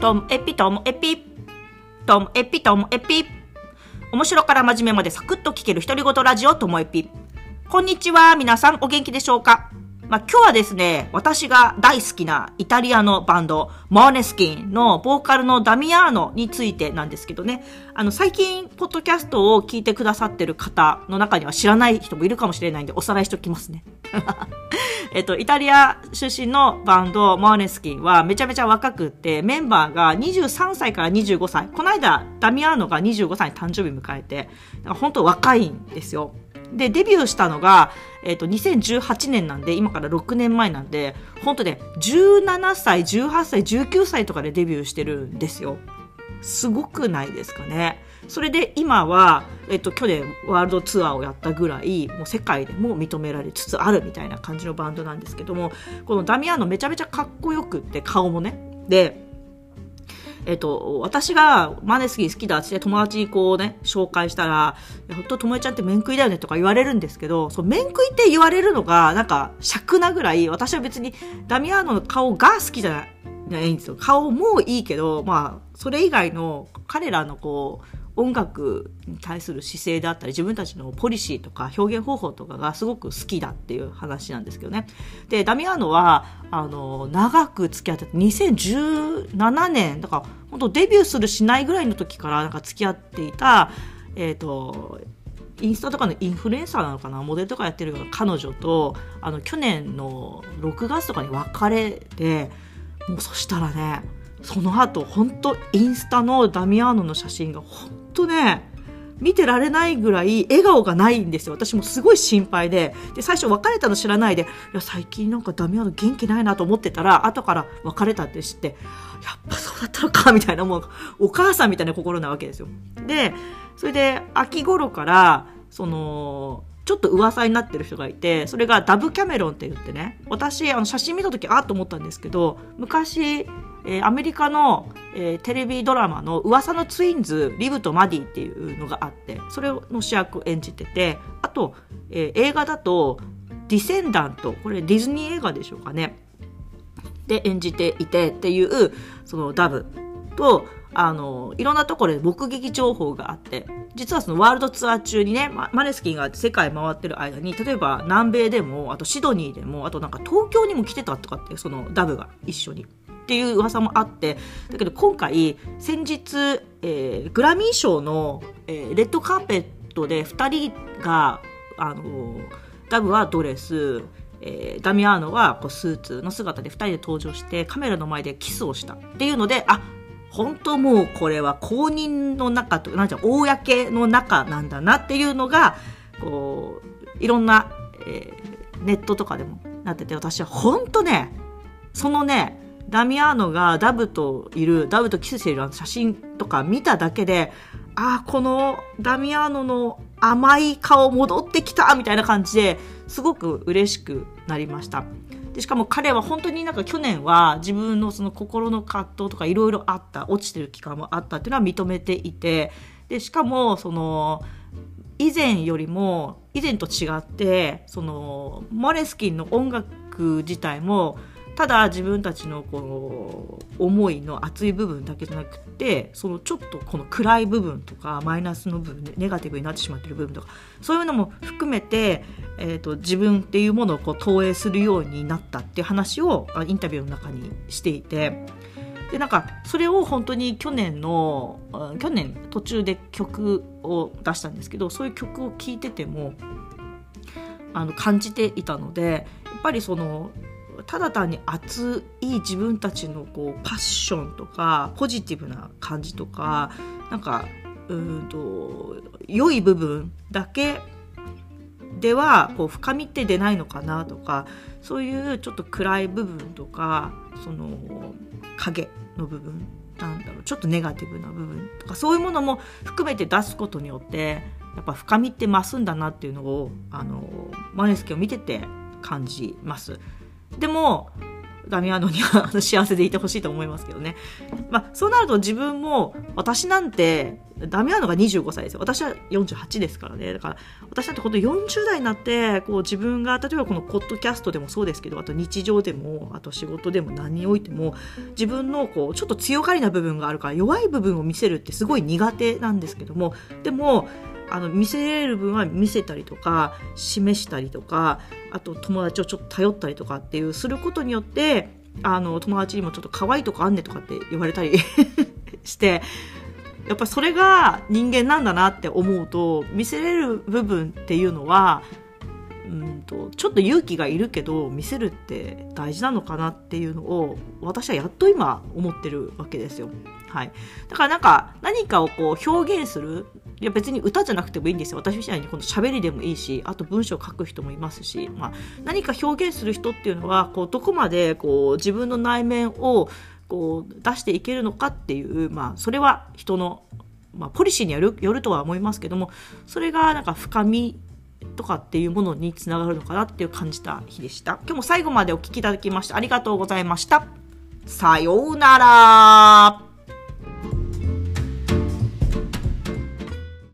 トムエピともエピ。トムエピともエピ。面白から真面目までサクッと聞ける独り言ラジオともエピ。こんにちは。皆さんお元気でしょうか？まあ、今日はですね、私が大好きなイタリアのバンド、モーネスキンのボーカルのダミアーノについてなんですけどね、あの、最近、ポッドキャストを聞いてくださってる方の中には知らない人もいるかもしれないんで、おさらいしておきますね。えっと、イタリア出身のバンド、モーネスキンはめちゃめちゃ若くって、メンバーが23歳から25歳。この間、ダミアーノが25歳に誕生日迎えて、本当若いんですよ。で、デビューしたのが、えっ、ー、と、2018年なんで、今から6年前なんで、本当ね、17歳、18歳、19歳とかでデビューしてるんですよ。すごくないですかね。それで今は、えっ、と、去年ワールドツアーをやったぐらい、もう世界でも認められつつあるみたいな感じのバンドなんですけども、このダミアンのめちゃめちゃかっこよくって、顔もね。で、えっと、私がマネスキー好きだって友達にこうね、紹介したら、本当と友達ちゃんって面食いだよねとか言われるんですけど、そう、面食いって言われるのが、なんか、尺なぐらい、私は別にダミアーノの顔が好きじゃないんですよ。顔もいいけど、まあ、それ以外の彼らのこう、音楽に対する姿勢であったり自分たちのポリシーとか表現方法とかがすごく好きだっていう話なんですけどね。で、ダミアーノは、あの、長く付き合って、2017年、だから本当デビューするしないぐらいの時からなんか付き合っていた、え、ー、と、インスタとかのインフルエンサーなのかなモデルとかやってる彼女とあの去年の6月とかに別れてもうそしたらねその後本当インスタのダミアーノの写真が本とね、見てられないぐらい笑顔がないんですよ。私もすごい心配で。で、最初別れたの知らないで、いや、最近なんかダミアの元気ないなと思ってたら、後から別れたって知って、やっぱそうだったのか、みたいな、もう、お母さんみたいな心なわけですよ。で、それで、秋頃から、その、ちょっと噂になってる人がいて、それがダブ・キャメロンって言ってね、私、あの、写真見た時、あっと思ったんですけど、昔、えー、アメリカの、えー、テレビドラマの噂のツインズ、リブとマディっていうのがあって、それの主役を演じてて、あと、えー、映画だと、ディセンダント、これディズニー映画でしょうかね。で演じていてっていう、そのダブと、あの、いろんなところで目撃情報があって、実はそのワールドツアー中にね、マネスキンが世界回ってる間に、例えば南米でも、あとシドニーでも、あとなんか東京にも来てたとかって、そのダブが一緒に。っていう噂もあってだけど今回先日、えー、グラミー賞の、えー、レッドカーペットで2人があのダブはドレス、えー、ダミアーノはこうスーツの姿で2人で登場してカメラの前でキスをしたっていうのであ本当もうこれは公認の中となんて公の中なんだなっていうのがこういろんな、えー、ネットとかでもなってて私は本当ねそのねダミアーノがダブといる、ダブとキスしている写真とか見ただけで、ああ、このダミアーノの甘い顔戻ってきたみたいな感じですごく嬉しくなりました。でしかも彼は本当になんか去年は自分のその心の葛藤とかいろいろあった、落ちてる期間もあったっていうのは認めていて、で、しかもその、以前よりも、以前と違って、その、モレスキンの音楽自体も、ただ自分たちのこの思いの熱い部分だけじゃなくてそのちょっとこの暗い部分とかマイナスの部分ネガティブになってしまっている部分とかそういうのも含めて、えーと、自分っていうものをこう投影するようになったっていう話をインタビューの中にしていて。でなんかそれを本当に去年の去年途中で曲を出したんですけどそういう曲を聴いててもあの感じていたのでやっぱりそのただ単に熱い自分たちのこうパッションとかポジティブな感じとかなんかうんと良い部分だけではこう深みって出ないのかなとかそういうちょっと暗い部分とかその影の部分なんだろうちょっとネガティブな部分とかそういうものも含めて出すことによってやっぱ深みって増すんだなっていうのをあのマネスケを見てて感じます。でもダミアノには幸せでいてほしいと思いますけどね。まあ、そうなると自分も、私なんて、ダミアーノが25歳ですよ。私は48ですからね。だから、私なんて本当40代になって、こう自分が、例えばこのポッドキャストでもそうですけど、あと日常でも、あと仕事でも何においても、自分のこう、ちょっと強がりな部分があるから、弱い部分を見せるってすごい苦手なんですけども、でも、あの見せれる分は見せたりとか示したりとかあと友達をちょっと頼ったりとかっていうすることによってあの友達にもちょっと可愛いとこあんねとかって言われたり してやっぱそれが人間なんだなって思うと見せれる部分っていうのはうんとちょっと勇気がいるけど見せるって大事なのかなっていうのを私はやっと今思ってるわけですよ。はい、だからなんか何かをこう表現するいや別に歌じゃなくてもいいんですよ私みたいにこの喋りでもいいしあと文章を書く人もいますし、まあ、何か表現する人っていうのはこうどこまでこう自分の内面をこう出していけるのかっていう、まあ、それは人の、まあ、ポリシーによるよるとは思いますけどもそれがなんか深みとかっていうものにつながるのかなっていう感じた日でした。今日も最後までお聴きいただきましてありがとうございました。さようなら。